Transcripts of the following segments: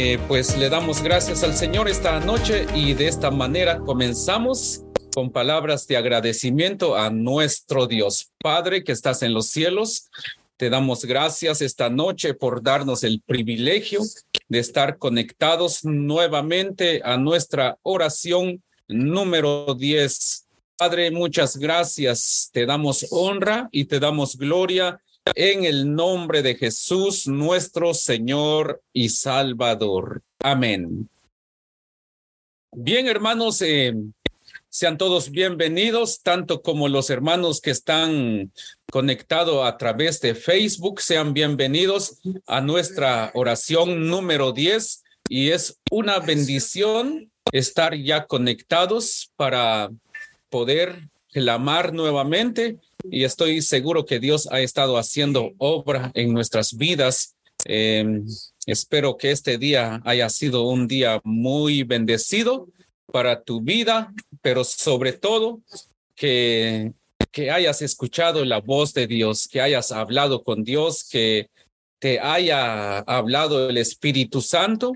Eh, pues le damos gracias al Señor esta noche y de esta manera comenzamos con palabras de agradecimiento a nuestro Dios Padre que estás en los cielos. Te damos gracias esta noche por darnos el privilegio de estar conectados nuevamente a nuestra oración número 10. Padre, muchas gracias. Te damos honra y te damos gloria en el nombre de Jesús, nuestro Señor y Salvador. Amén. Bien, hermanos, eh, sean todos bienvenidos, tanto como los hermanos que están conectados a través de Facebook, sean bienvenidos a nuestra oración número 10 y es una bendición estar ya conectados para poder clamar nuevamente y estoy seguro que Dios ha estado haciendo obra en nuestras vidas. Eh, espero que este día haya sido un día muy bendecido para tu vida, pero sobre todo que hayas escuchado la voz de Dios, que hayas hablado con Dios, que te haya hablado el Espíritu Santo.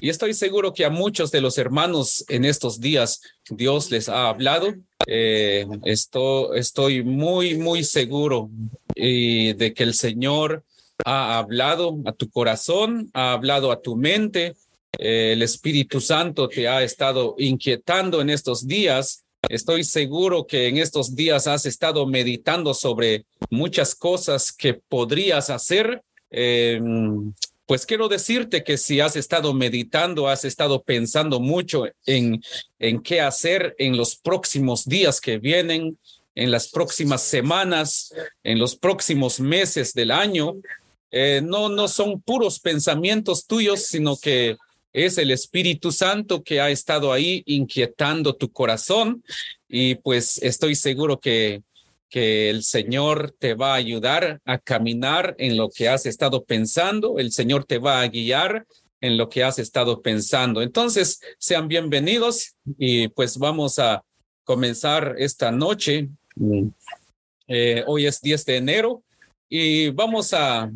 Y estoy seguro que a muchos de los hermanos en estos días Dios les ha hablado. Eh, estoy muy, muy seguro de que el Señor ha hablado a tu corazón, ha hablado a tu mente, el Espíritu Santo te ha estado inquietando en estos días. Estoy seguro que en estos días has estado meditando sobre muchas cosas que podrías hacer. Pues quiero decirte que si has estado meditando, has estado pensando mucho en, en qué hacer en los próximos días que vienen, en las próximas semanas, en los próximos meses del año, eh, no, no son puros pensamientos tuyos, sino que es el Espíritu Santo que ha estado ahí inquietando tu corazón. Y pues estoy seguro que, que el Señor te va a ayudar a caminar en lo que has estado pensando, el Señor te va a guiar en lo que has estado pensando. Entonces, sean bienvenidos y pues vamos a comenzar esta noche. Eh, hoy es 10 de enero y vamos a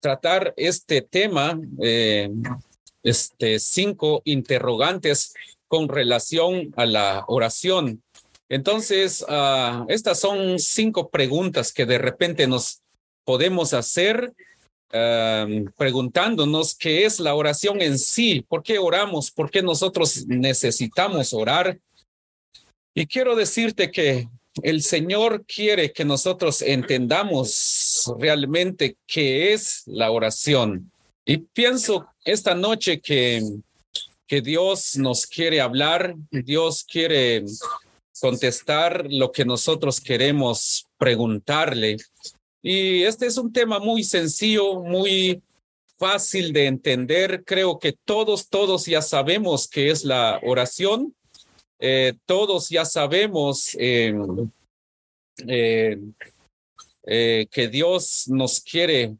tratar este tema eh, este, cinco interrogantes con relación a la oración. Entonces, uh, estas son cinco preguntas que de repente nos podemos hacer preguntándonos qué es la oración en sí, por qué oramos, por qué nosotros necesitamos orar. Y quiero decirte que el Señor quiere que nosotros entendamos realmente qué es la oración. Y pienso esta noche que, que Dios nos quiere hablar, Dios quiere contestar lo que nosotros queremos preguntarle. Y este es un tema muy sencillo, muy fácil de entender. Creo que todos, todos ya sabemos qué es la oración. Eh, todos ya sabemos eh, eh, que Dios nos quiere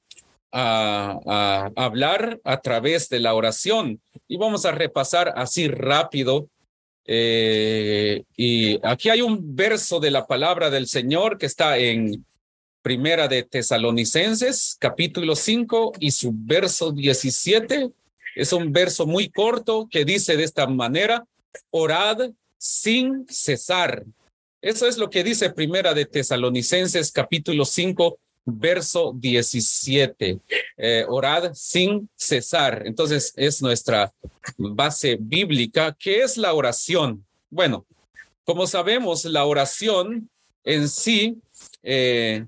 hablar a través de la oración. Y vamos a repasar así rápido. Eh, y aquí hay un verso de la palabra del Señor que está en Primera de Tesalonicenses, capítulo 5 y su verso 17. Es un verso muy corto que dice de esta manera, orad sin cesar. Eso es lo que dice Primera de Tesalonicenses capítulo 5, verso 17. Eh, orad sin cesar. Entonces es nuestra base bíblica. ¿Qué es la oración? Bueno, como sabemos, la oración en sí, eh,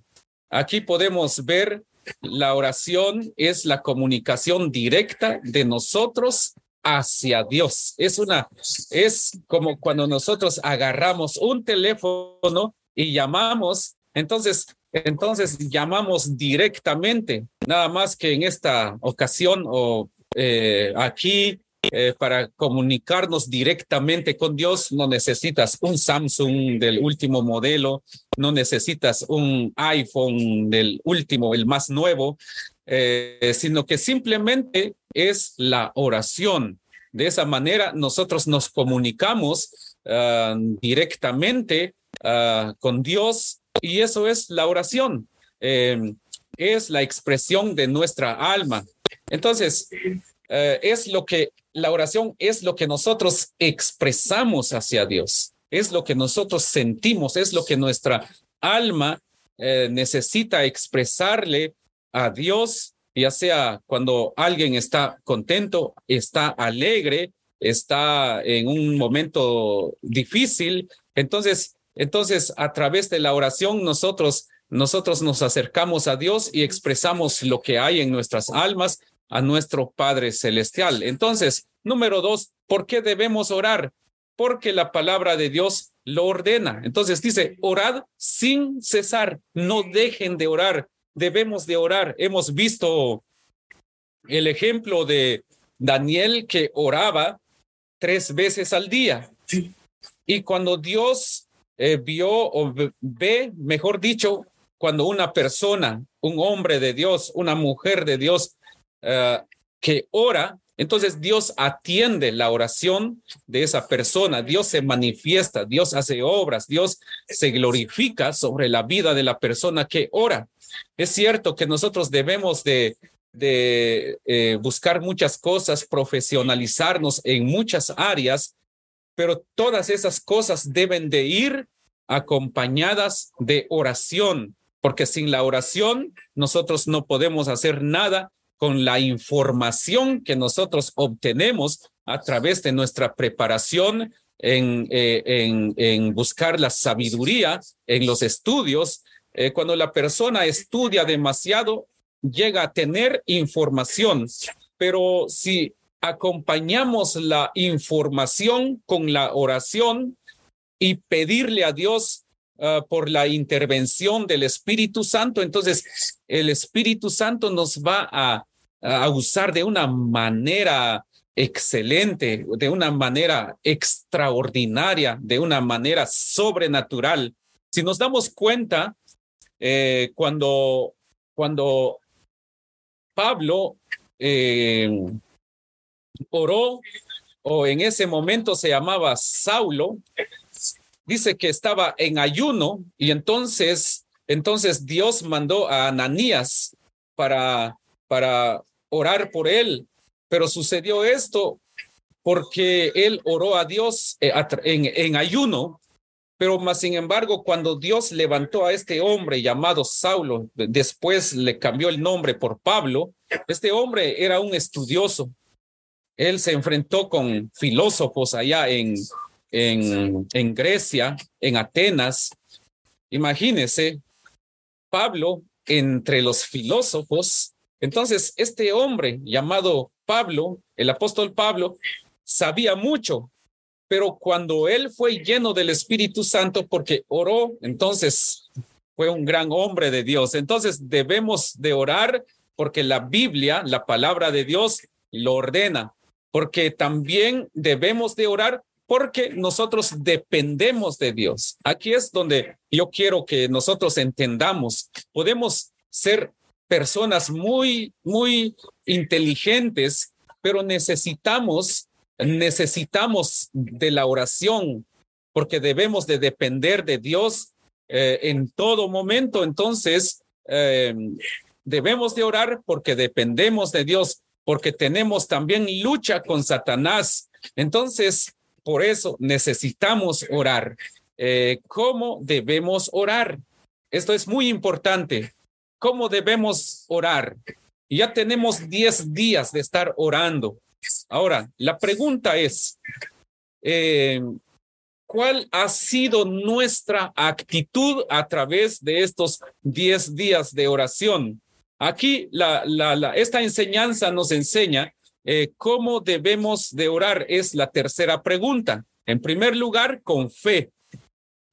aquí podemos ver la oración es la comunicación directa de nosotros hacia Dios. Es una, es como cuando nosotros agarramos un teléfono y llamamos, entonces, entonces llamamos directamente, nada más que en esta ocasión o eh, aquí eh, para comunicarnos directamente con Dios no necesitas un Samsung del último modelo, no necesitas un iPhone del último, el más nuevo, eh, sino que simplemente es la oración. De esa manera nosotros nos comunicamos ah, directamente ah, con Dios y eso es la oración. Em, es la expresión de nuestra alma. Entonces, eh, es lo que la oración es lo que nosotros expresamos hacia Dios, es lo que nosotros sentimos, es lo que nuestra alma eh, necesita expresarle a Dios, ya sea cuando alguien está contento, está alegre, está en un momento difícil. Entonces, entonces a través de la oración nosotros nosotros nos acercamos a Dios y expresamos lo que hay en nuestras almas a nuestro Padre Celestial. Entonces, número dos, ¿por qué debemos orar? Porque la palabra de Dios lo ordena. Entonces dice, orad sin cesar, no dejen de orar, debemos de orar. Hemos visto el ejemplo de Daniel que oraba tres veces al día. Y cuando Dios eh, vio o ve, mejor dicho, cuando una persona, un hombre de Dios, una mujer de Dios, eh, que ora, entonces Dios atiende la oración de esa persona, Dios se manifiesta, Dios hace obras, Dios se glorifica sobre la vida de la persona que ora. Es cierto que nosotros debemos de, de eh, buscar muchas cosas, profesionalizarnos en muchas áreas, pero todas esas cosas deben de ir acompañadas de oración, porque sin la oración nosotros no podemos hacer nada con la información que nosotros obtenemos a través de nuestra preparación en, eh, en, en buscar la sabiduría en los estudios. Eh, cuando la persona estudia demasiado, llega a tener información, pero si acompañamos la información con la oración y pedirle a Dios uh, por la intervención del Espíritu Santo, entonces el Espíritu Santo nos va a a usar de una manera excelente, de una manera extraordinaria, de una manera sobrenatural. Si nos damos cuenta, eh, cuando, cuando Pablo eh, oró, o en ese momento se llamaba Saulo, dice que estaba en ayuno y entonces, entonces Dios mandó a Ananías para, para orar por él, pero sucedió esto porque él oró a Dios eh, en, ayuno, pero más sin embargo, cuando Dios levantó a este hombre llamado Saulo, después le cambió el nombre por Pablo, este hombre era un estudioso. Él se enfrentó con filósofos allá en, en, Grecia, en Atenas. Imagínese, Pablo entre los filósofos entonces, este hombre llamado Pablo, el apóstol Pablo, sabía mucho, pero cuando él fue lleno del Espíritu Santo porque oró, entonces fue un gran hombre de Dios. Entonces debemos de orar porque la Biblia, la palabra de Dios, lo ordena, porque también debemos de orar porque nosotros dependemos de Dios. Aquí es donde yo quiero que nosotros entendamos, podemos ser personas muy, muy inteligentes, pero necesitamos, necesitamos de la oración, porque debemos de depender de Dios eh, en todo momento. Entonces, eh, debemos de orar porque dependemos de Dios, porque tenemos también lucha con Satanás. Entonces, por eso necesitamos orar. eh, cómo debemos orar. Esto es muy importante. ¿Cómo debemos orar? Ya tenemos 10 días de estar orando. Ahora, la pregunta es, eh, ¿cuál ha sido nuestra actitud a través de estos 10 días de oración? Aquí la, la, esta enseñanza nos enseña eh, cómo debemos de orar. Es la tercera pregunta. En primer lugar, con fe.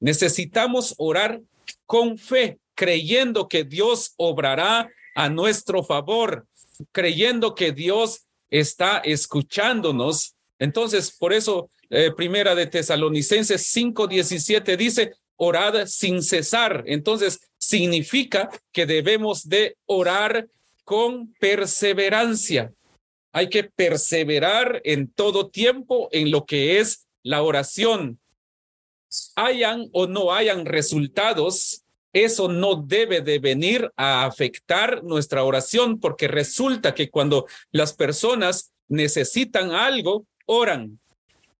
Necesitamos orar con fe, creyendo que Dios obrará a nuestro favor, creyendo que Dios está escuchándonos. Entonces, por eso, eh, primera de Tesalonicenses 5:17 dice, orad sin cesar. Entonces, significa que debemos de orar con perseverancia. Hay que perseverar en todo tiempo en lo que es la oración. Hayan o no hayan resultados, eso no debe de venir a afectar nuestra oración porque resulta que cuando las personas necesitan algo, oran.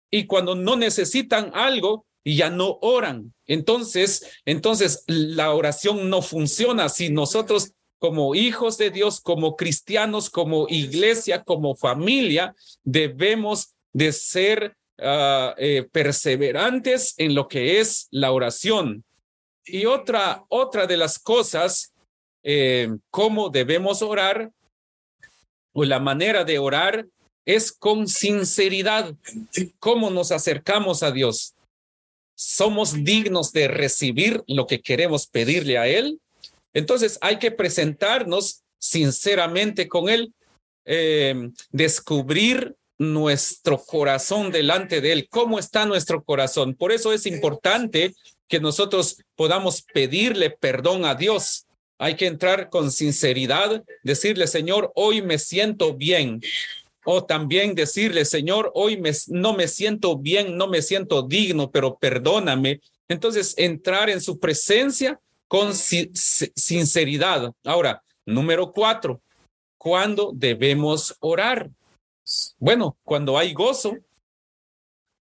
Y cuando no necesitan algo, ya no oran. Entonces, entonces la oración no funciona si nosotros como hijos de Dios, como cristianos, como iglesia, como familia, debemos de ser eh, perseverantes en lo que es la oración. Y otra, otra de las cosas, eh, cómo debemos orar, o la manera de orar, es con sinceridad. ¿Cómo nos acercamos a Dios? ¿Somos dignos de recibir lo que queremos pedirle a Él? Entonces hay que presentarnos sinceramente con Él, eh, descubrir nuestro corazón delante de Él, cómo está nuestro corazón. Por eso es importante que nosotros podamos pedirle perdón a Dios. Hay que entrar con sinceridad, decirle, Señor, hoy me siento bien. O también decirle, Señor, hoy no me siento bien, no me siento digno, pero perdóname. Entonces, entrar en su presencia con sinceridad. Ahora, número cuatro, ¿cuándo debemos orar? Bueno, cuando hay gozo,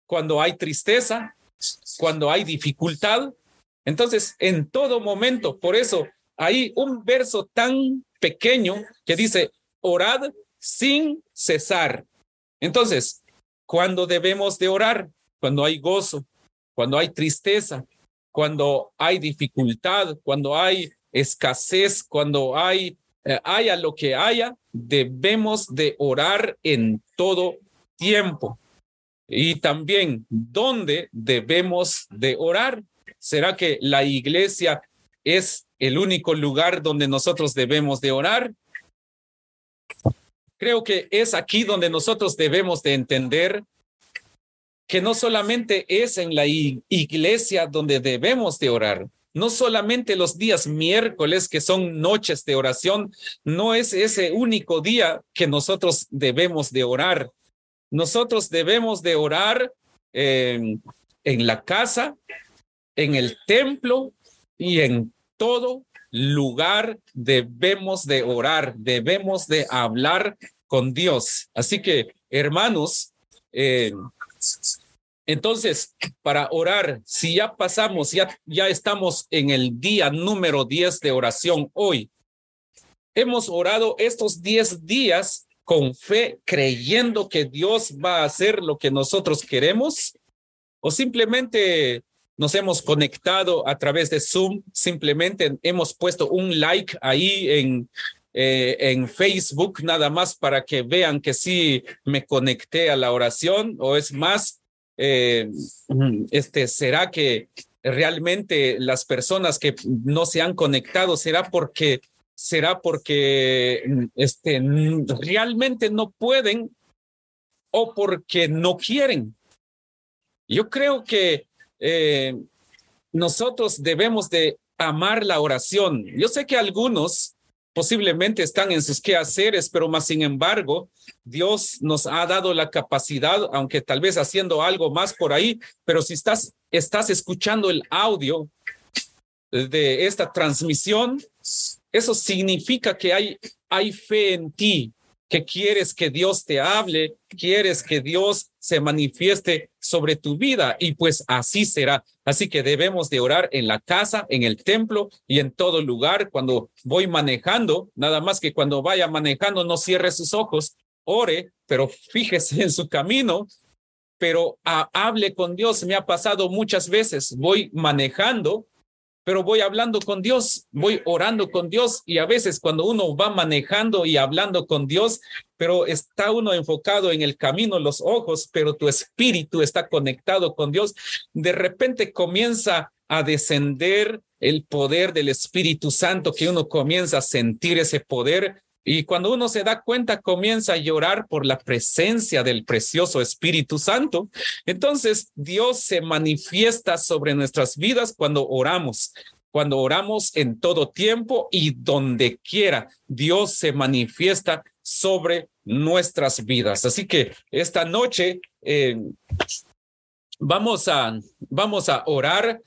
cuando hay tristeza, cuando hay dificultad. Entonces, en todo momento, por eso hay un verso tan pequeño que dice, orad sin cesar. Entonces, ¿cuándo debemos de orar? Cuando hay gozo, cuando hay tristeza, cuando hay dificultad, cuando hay escasez, cuando hay eh, haya lo que haya, debemos de orar en todo tiempo. Y también, ¿dónde debemos de orar? ¿Será que la iglesia es el único lugar donde nosotros debemos de orar? Creo que es aquí donde nosotros debemos de entender que no solamente es en la iglesia donde debemos de orar, no solamente los días miércoles, que son noches de oración, no es ese único día que nosotros debemos de orar. Nosotros debemos de orar en la casa, en el templo y en todo lugar debemos de orar, debemos de hablar con Dios. Así que, hermanos, eh, entonces, para orar, si ya pasamos, ya, ya estamos en el día número 10 de oración hoy, hemos orado estos 10 días con fe, creyendo que Dios va a hacer lo que nosotros queremos, o simplemente nos hemos conectado a través de Zoom, simplemente hemos puesto un like ahí en, eh, en Facebook, nada más para que vean que sí me conecté a la oración, o es más, eh, este, ¿será que realmente las personas que no se han conectado, será porque, será porque este, realmente no pueden o porque no quieren? Yo creo que eh, nosotros debemos de amar la oración. Yo sé que algunos posiblemente están en sus quehaceres, pero más sin embargo, Dios nos ha dado la capacidad, aunque tal vez haciendo algo más por ahí, pero si estás, estás escuchando el audio de esta transmisión, eso significa que hay, hay fe en ti, que quieres que Dios te hable, quieres que Dios se manifieste sobre tu vida y pues así será. Así que debemos de orar en la casa, en el templo y en todo lugar. Cuando voy manejando, nada más que cuando vaya manejando, no cierre sus ojos, ore, pero fíjese en su camino, pero ah, hable con Dios. Me ha pasado muchas veces, voy manejando pero voy hablando con Dios, voy orando con Dios y a veces cuando uno va manejando y hablando con Dios, pero está uno enfocado en el camino, los ojos, pero tu espíritu está conectado con Dios, de repente comienza a descender el poder del Espíritu Santo, que uno comienza a sentir ese poder y cuando uno se da cuenta, comienza a llorar por la presencia del precioso Espíritu Santo. Entonces, Dios se manifiesta sobre nuestras vidas cuando oramos. Cuando oramos en todo tiempo y donde quiera, Dios se manifiesta sobre nuestras vidas. Así que esta noche eh, vamos, a, vamos a orar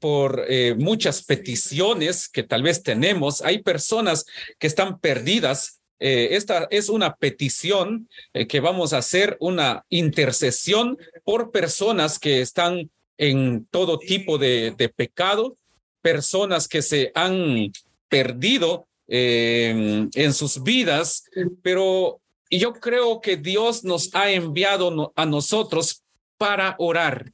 por, eh, muchas peticiones que tal vez tenemos. Hay personas que están perdidas. Eh, esta es una petición eh, que vamos a hacer, una intercesión por personas que están en todo tipo de, de pecado, personas que se han perdido en sus vidas, pero yo creo que Dios nos ha enviado a nosotros para orar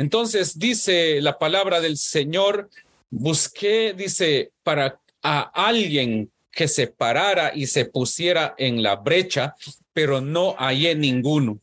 entonces dice la palabra del Señor, busqué, dice, para a alguien que se parara y se pusiera en la brecha, pero no hallé ninguno.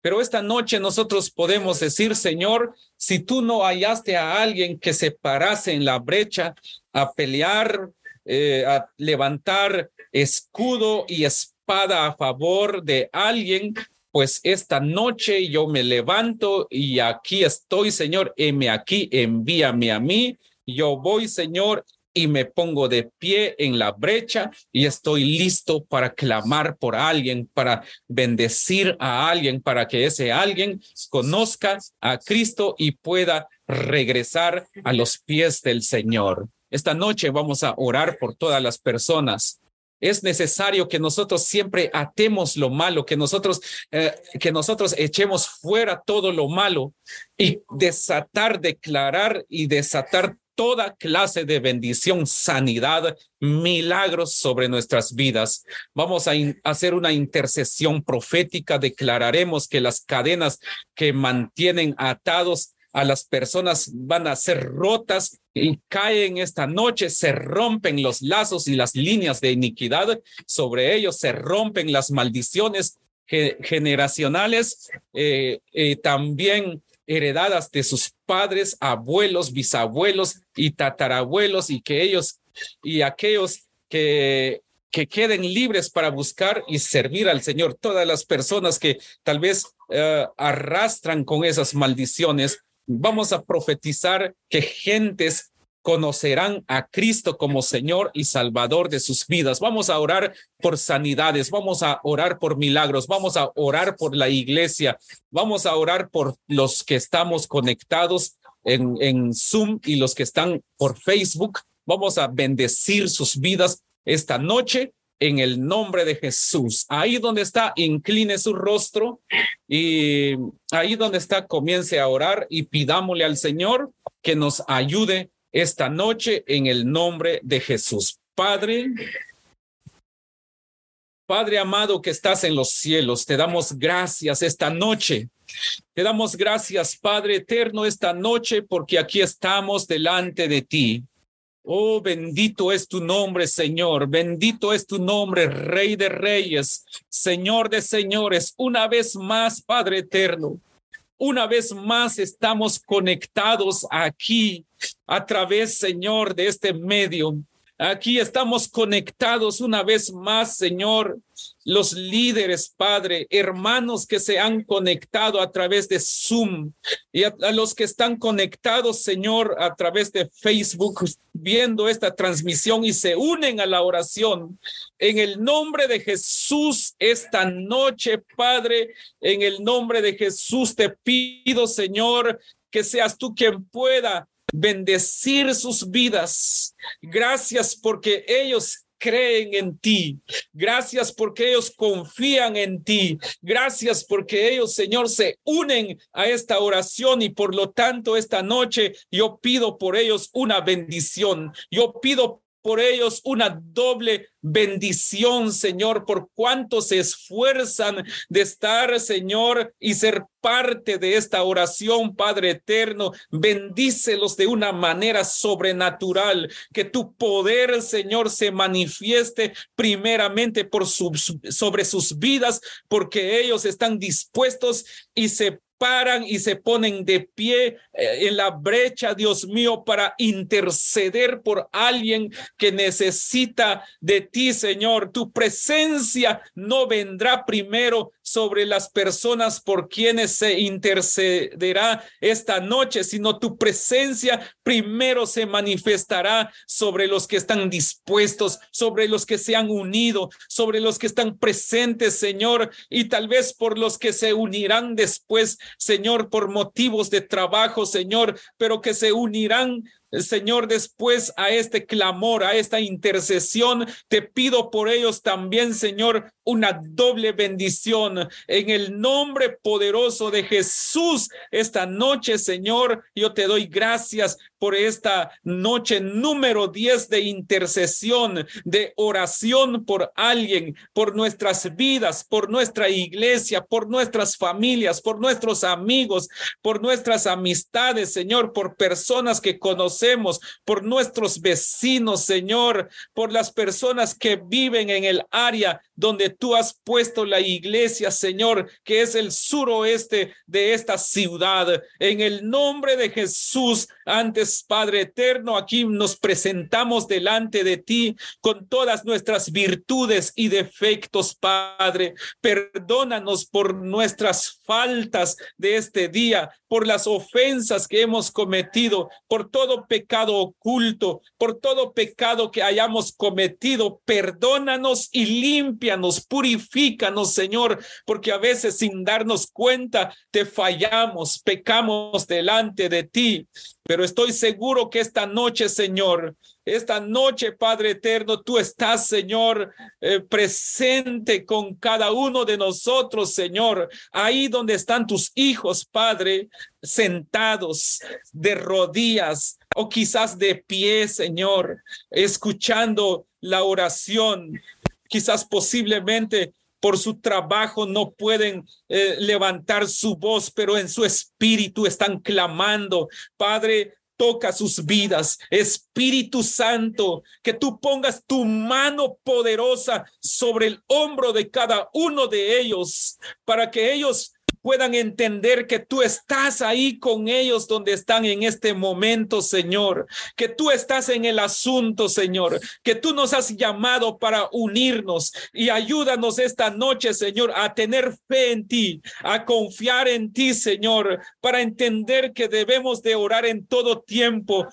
Pero esta noche nosotros podemos decir, Señor, si tú no hallaste a alguien que se parase en la brecha a pelear, eh, a levantar escudo y espada a favor de alguien, pues esta noche yo me levanto y aquí estoy, Señor, heme aquí, envíame a mí. Yo voy, Señor, y me pongo de pie en la brecha y estoy listo para clamar por alguien, para bendecir a alguien, para que ese alguien conozca a Cristo y pueda regresar a los pies del Señor. Esta noche vamos a orar por todas las personas es necesario que nosotros siempre atemos lo malo, que nosotros, eh, que nosotros echemos fuera todo lo malo y desatar, declarar y desatar toda clase de bendición, sanidad, milagros sobre nuestras vidas. Vamos a hacer una intercesión profética, declararemos que las cadenas que mantienen atados a las personas van a ser rotas y caen esta noche, se rompen los lazos y las líneas de iniquidad sobre ellos, se rompen las maldiciones generacionales, eh, también heredadas de sus padres, abuelos, bisabuelos y tatarabuelos, y que ellos y aquellos que que queden libres para buscar y servir al Señor. Todas las personas que tal vez eh, arrastran con esas maldiciones, vamos a profetizar que gentes conocerán a Cristo como Señor y Salvador de sus vidas. Vamos a orar por sanidades, vamos a orar por milagros, vamos a orar por la iglesia, vamos a orar por los que estamos conectados en, en Zoom y los que están por Facebook. Vamos a bendecir sus vidas esta noche en el nombre de Jesús. Ahí donde está, incline su rostro y ahí donde está, comience a orar y pidámosle al Señor que nos ayude esta noche en el nombre de Jesús. Padre, Padre amado que estás en los cielos, te damos gracias esta noche. Te damos gracias, Padre eterno, esta noche porque aquí estamos delante de ti. Oh, bendito es tu nombre, Señor. Bendito es tu nombre, Rey de Reyes, Señor de Señores. Una vez más, Padre Eterno. Una vez más estamos conectados aquí a través, Señor, de este medio. Aquí estamos conectados una vez más, Señor, los líderes, Padre, hermanos que se han conectado a través de Zoom y a, los que están conectados, Señor, a través de Facebook, viendo esta transmisión y se unen a la oración. En el nombre de Jesús, esta noche, Padre, en el nombre de Jesús te pido, Señor, que seas tú quien pueda bendecir sus vidas. Gracias porque ellos creen en ti. Gracias porque ellos confían en ti. Gracias porque ellos, Señor, se unen a esta oración y por lo tanto esta noche yo pido por ellos una bendición. Yo pido por ellos una doble bendición, Señor, por cuanto se esfuerzan de estar, Señor, y ser parte de esta oración, Padre eterno. Bendícelos de una manera sobrenatural, que tu poder, Señor, se manifieste primeramente por sobre sus vidas, porque ellos están dispuestos y se paran y se ponen de pie eh, en la brecha, Dios mío, para interceder por alguien que necesita de ti, Señor. Tu presencia no vendrá primero sobre las personas por quienes se intercederá esta noche, sino tu presencia primero se manifestará sobre los que están dispuestos, sobre los que se han unido, sobre los que están presentes, Señor, y tal vez por los que se unirán después, Señor, por motivos de trabajo, Señor, pero que se unirán Señor, después a este clamor, a esta intercesión, te pido por ellos también, Señor, una doble bendición en el nombre poderoso de Jesús. Esta noche, Señor, yo te doy gracias por esta noche número 10 de intercesión, de oración por alguien, por nuestras vidas, por nuestra iglesia, por nuestras familias, por nuestros amigos, por nuestras amistades, Señor, por personas que conocemos, por nuestros vecinos, Señor, por las personas que viven en el área donde tú has puesto la iglesia, Señor, que es el suroeste de esta ciudad. En el nombre de Jesús, antes, Padre eterno, aquí nos presentamos delante de ti con todas nuestras virtudes y defectos, Padre. Perdónanos por nuestras faltas de este día, por las ofensas que hemos cometido, por todo pecado oculto, por todo pecado que hayamos cometido. Perdónanos y límpianos, purifícanos, Señor, porque a veces sin darnos cuenta te fallamos, pecamos delante de ti. Pero estoy seguro que esta noche, Señor, esta noche, Padre eterno, tú estás, Señor, eh, presente con cada uno de nosotros, Señor, ahí donde están tus hijos, Padre, sentados de rodillas o quizás de pie, Señor, escuchando la oración, quizás posiblemente por su trabajo no pueden eh, levantar su voz, pero en su espíritu están clamando. Padre, toca sus vidas. Espíritu Santo, que tú pongas tu mano poderosa sobre el hombro de cada uno de ellos para que ellos puedan entender que tú estás ahí con ellos donde están en este momento, Señor, que tú estás en el asunto, Señor, que tú nos has llamado para unirnos. Y ayúdanos esta noche, Señor, a tener fe en ti, a confiar en ti, Señor, para entender que debemos de orar en todo tiempo,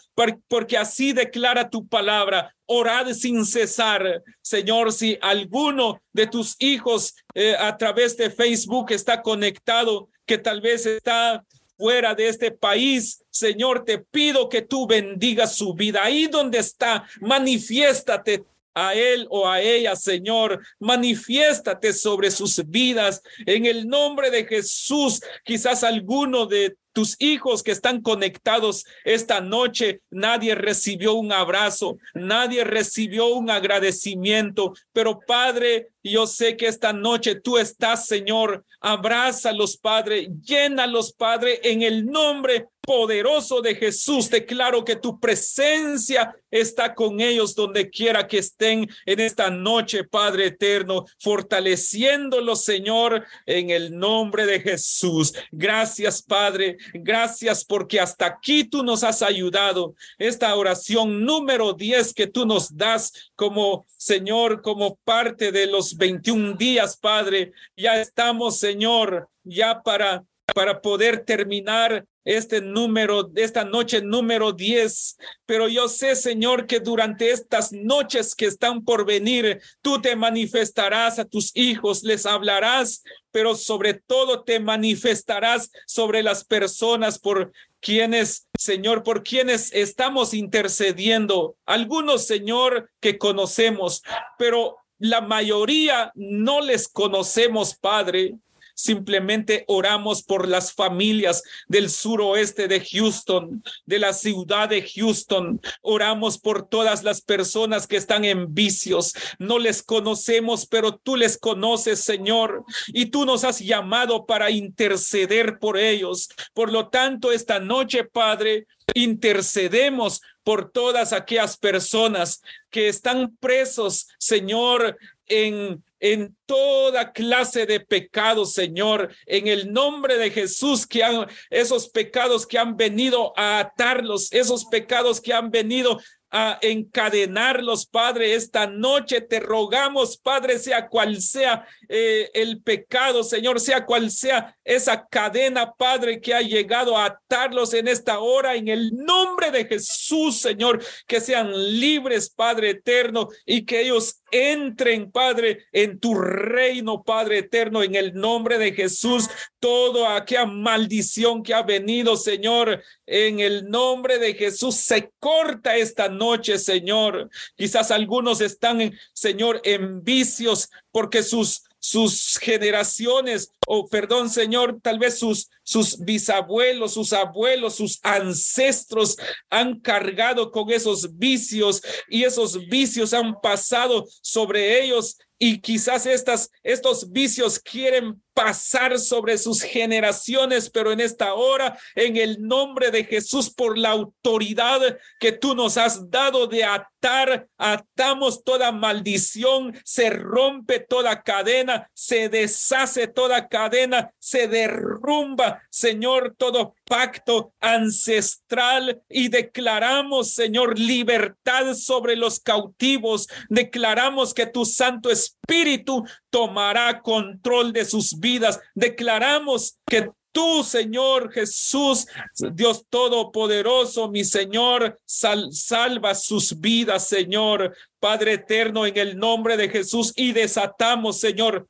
porque así declara tu palabra orad sin cesar. Señor, si alguno de tus hijos eh, a través de Facebook está conectado, que tal vez está fuera de este país, Señor, te pido que tú bendigas su vida. Ahí donde está, manifiéstate a él o a ella, Señor. Manifiéstate sobre sus vidas en el nombre de Jesús. Quizás alguno de tus hijos que están conectados esta noche, nadie recibió un abrazo, nadie recibió un agradecimiento, pero Padre, yo sé que esta noche tú estás, Señor, abrázalos, Padre, llénalos, Padre, en el nombre poderoso de Jesús. Declaro que tu presencia está con ellos donde quiera que estén en esta noche, Padre eterno, fortaleciéndolos, Señor, en el nombre de Jesús. Gracias, Padre. Gracias porque hasta aquí tú nos has ayudado. Esta oración número 10 que tú nos das como Señor, como parte de los 21 días, Padre. Ya estamos, Señor, ya para para poder terminar este número, esta noche número 10. Pero yo sé, Señor, que durante estas noches que están por venir, tú te manifestarás a tus hijos, les hablarás, pero sobre todo te manifestarás sobre las personas por quienes, Señor, por quienes estamos intercediendo. Algunos, Señor, que conocemos, pero la mayoría no les conocemos, Padre. Simplemente oramos por las familias del suroeste de Houston, de la ciudad de Houston. Oramos por todas las personas que están en vicios. No les conocemos, pero tú les conoces, Señor. Y tú nos has llamado para interceder por ellos. Por lo tanto, esta noche, Padre, intercedemos por todas aquellas personas que están presos, Señor, en en toda clase de pecados, Señor, en el nombre de Jesús, que han esos pecados que han venido a atarlos, esos pecados que han venido a encadenarlos, Padre. Esta noche te rogamos, Padre, sea cual sea eh, el pecado, Señor, sea cual sea esa cadena, Padre, que ha llegado a atarlos en esta hora, en el nombre de Jesús, Señor, que sean libres, Padre eterno, y que ellos entren, Padre, en tu reino, Padre eterno, en el nombre de Jesús. Todo aquella maldición que ha venido, Señor, en el nombre de Jesús, se corta esta noche, Señor. Quizás algunos están, Señor, en vicios porque sus sus generaciones, o perdón, Señor, tal vez sus, sus bisabuelos, sus abuelos, sus ancestros han cargado con esos vicios y esos vicios han pasado sobre ellos y quizás estas, estos vicios quieren pasar sobre sus generaciones, pero en esta hora, en el nombre de Jesús, por la autoridad que tú nos has dado de atar, atamos toda maldición, se rompe toda cadena, se deshace toda cadena, se derrumba, Señor, todo pacto ancestral y declaramos, Señor, libertad sobre los cautivos. Declaramos que tu Santo Espíritu tomará control de sus vidas. Declaramos que tú, Señor Jesús, Dios Todopoderoso, mi Señor, salva sus vidas, Señor, Padre Eterno, en el nombre de Jesús y desatamos, Señor,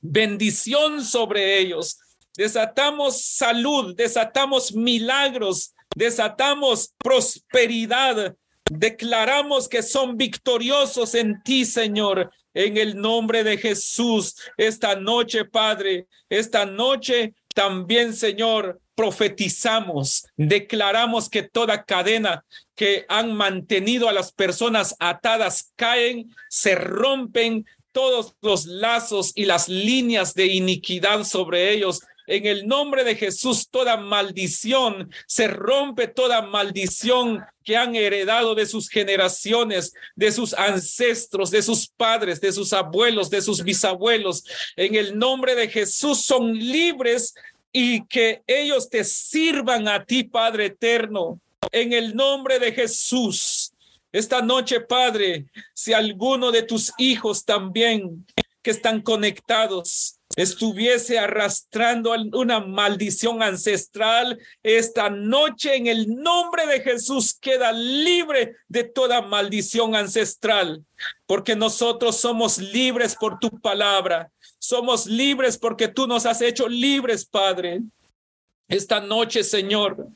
bendición sobre ellos. Desatamos salud, desatamos milagros, desatamos prosperidad. Declaramos que son victoriosos en ti, Señor en el nombre de Jesús. Esta noche, Padre, esta noche también, Señor, profetizamos, declaramos que toda cadena que han mantenido a las personas atadas caen, se rompen todos los lazos y las líneas de iniquidad sobre ellos en el nombre de Jesús, toda maldición se rompe, toda maldición que han heredado de sus generaciones, de sus ancestros, de sus padres, de sus abuelos, de sus bisabuelos. En el nombre de Jesús son libres y que ellos te sirvan a ti, Padre eterno. En el nombre de Jesús. Esta noche, Padre, si alguno de tus hijos también que están conectados estuviese arrastrando una maldición ancestral, esta noche en el nombre de Jesús queda libre de toda maldición ancestral, porque nosotros somos libres por tu palabra, somos libres porque tú nos has hecho libres, Padre. Esta noche, Señor,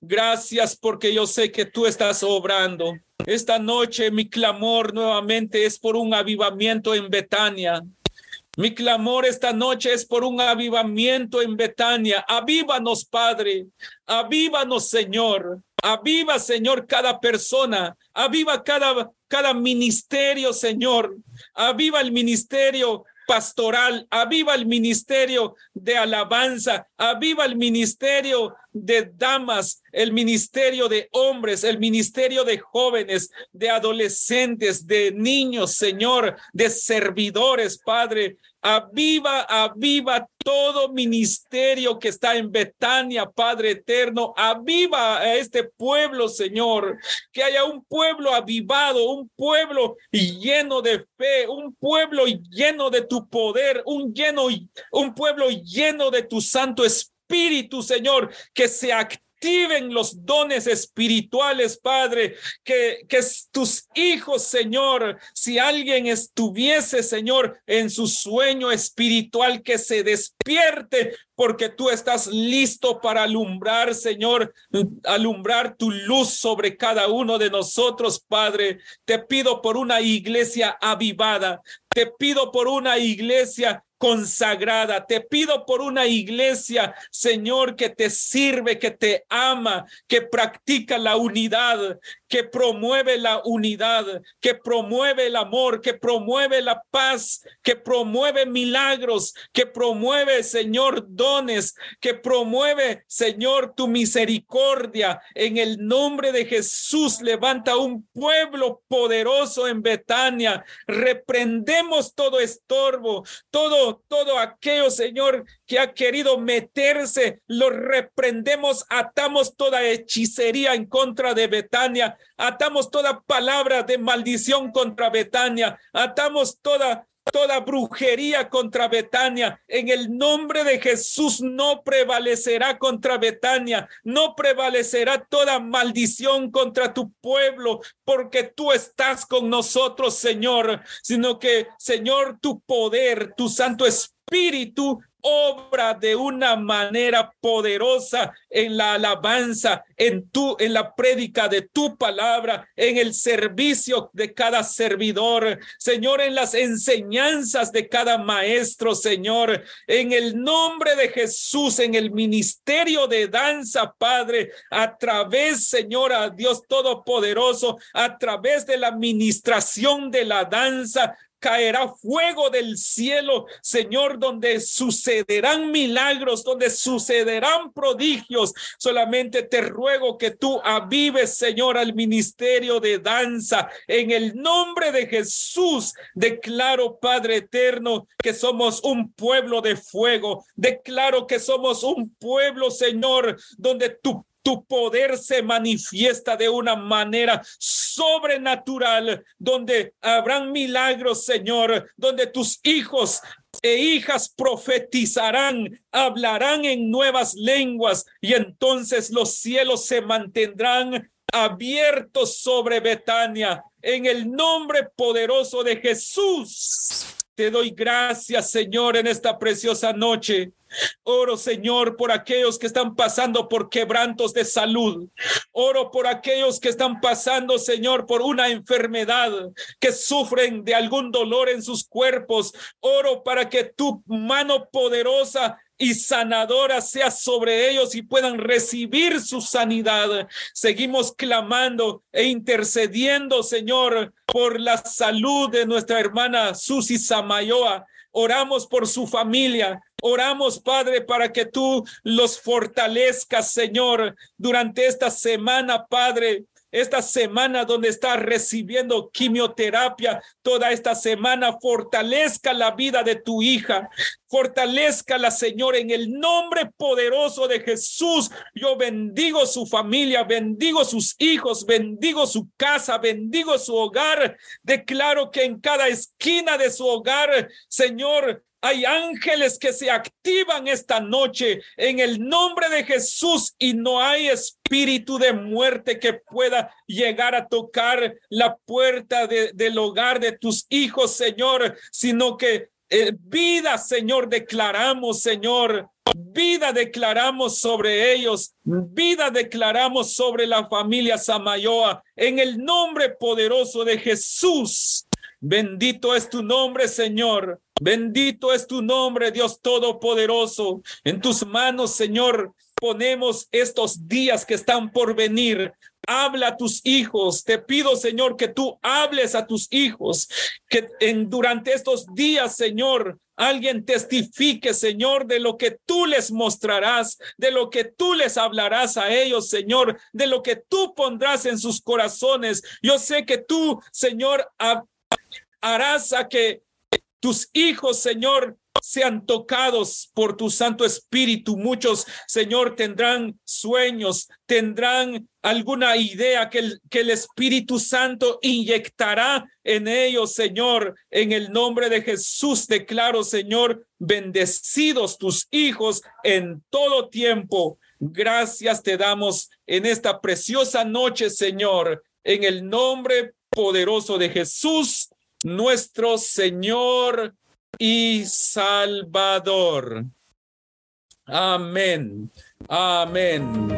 gracias porque yo sé que tú estás obrando. Esta noche mi clamor nuevamente es por un avivamiento en Betania mi clamor esta noche es por un avivamiento en Betania. Avívanos, Padre. Avívanos, Señor. Aviva, Señor, cada persona. Aviva cada, cada ministerio, Señor. Aviva el ministerio pastoral, aviva el ministerio de alabanza, aviva el ministerio de damas, el ministerio de hombres, el ministerio de jóvenes, de adolescentes, de niños, Señor, de servidores, Padre. Aviva, aviva todo ministerio que está en Betania, Padre eterno. Aviva a este pueblo, Señor. Que haya un pueblo avivado, un pueblo lleno de fe, un pueblo lleno de tu poder, un lleno, un pueblo lleno de tu Santo Espíritu, Señor, que se activen los dones espirituales, Padre, que, que tus hijos, Señor, si alguien estuviese, Señor, en su sueño espiritual, que se despierte porque tú estás listo para alumbrar, Señor, alumbrar tu luz sobre cada uno de nosotros, Padre. Te pido por una iglesia avivada, te pido por una iglesia consagrada. Te pido por una iglesia, Señor, que te sirve, que te ama, que practica la unidad, que promueve la unidad, que promueve el amor, que promueve la paz, que promueve milagros, que promueve, Señor, dones, que promueve, Señor, tu misericordia. En el nombre de Jesús, levanta un pueblo poderoso en Betania. Reprendemos todo estorbo, todo todo, aquello, Señor, que ha querido meterse, lo reprendemos, atamos toda hechicería en contra de Betania, atamos toda palabra de maldición contra Betania, atamos toda toda brujería contra Betania. En el nombre de Jesús no prevalecerá contra Betania, no prevalecerá toda maldición contra tu pueblo, porque tú estás con nosotros, Señor, sino que, Señor, tu poder, tu Santo Espíritu obra de una manera poderosa en la alabanza, en tu, en la prédica de tu palabra, en el servicio de cada servidor, Señor, en las enseñanzas de cada maestro, Señor, en el nombre de Jesús, en el ministerio de danza, Padre, a través, Señor, a Dios Todopoderoso, a través de la administración de la danza, caerá fuego del cielo, Señor, donde sucederán milagros, donde sucederán prodigios. Solamente te ruego que tú avives, Señor, al ministerio de danza. En el nombre de Jesús, declaro, Padre eterno, que somos un pueblo de fuego. Declaro que somos un pueblo, Señor, donde tu tu poder se manifiesta de una manera sobrenatural, donde habrán milagros, Señor, donde tus hijos e hijas profetizarán, hablarán en nuevas lenguas y entonces los cielos se mantendrán abiertos sobre Betania. En el nombre poderoso de Jesús, te doy gracias, Señor, en esta preciosa noche. Oro, Señor, por aquellos que están pasando por quebrantos de salud. Oro por aquellos que están pasando, Señor, por una enfermedad, que sufren de algún dolor en sus cuerpos. Oro para que tu mano poderosa y sanadora sea sobre ellos y puedan recibir su sanidad. Seguimos clamando e intercediendo, Señor, por la salud de nuestra hermana Susi Samayoa. Oramos por su familia. Oramos, Padre, para que tú los fortalezcas, Señor, durante esta semana, Padre esta semana donde está recibiendo quimioterapia, toda esta semana, fortalezca la vida de tu hija, fortalezca la Señor en el nombre poderoso de Jesús. Yo bendigo su familia, bendigo sus hijos, bendigo su casa, bendigo su hogar. Declaro que en cada esquina de su hogar, Señor, hay ángeles que se activan esta noche en el nombre de Jesús y no hay espíritu de muerte que pueda llegar a tocar la puerta del hogar de tus hijos, Señor, sino que eh, vida, Señor, declaramos, Señor. Vida declaramos sobre ellos, vida declaramos sobre la familia Samayoa, en el nombre poderoso de Jesús. Bendito es tu nombre, Señor. Bendito es tu nombre, Dios Todopoderoso. En tus manos, Señor, ponemos estos días que están por venir. Habla a tus hijos. Te pido, Señor, que tú hables a tus hijos, que en, durante estos días, Señor, alguien testifique, Señor, de lo que tú les mostrarás, de lo que tú les hablarás a ellos, Señor, de lo que tú pondrás en sus corazones. Yo sé que tú, Señor, harás a que tus hijos, Señor, sean tocados por tu Santo Espíritu. Muchos, Señor, tendrán sueños, tendrán alguna idea que el, que el Espíritu Santo inyectará en ellos, Señor. En el nombre de Jesús declaro, Señor, bendecidos tus hijos en todo tiempo. Gracias te damos en esta preciosa noche, Señor, en el nombre poderoso de Jesús, nuestro Señor y Salvador. Amén. Amén.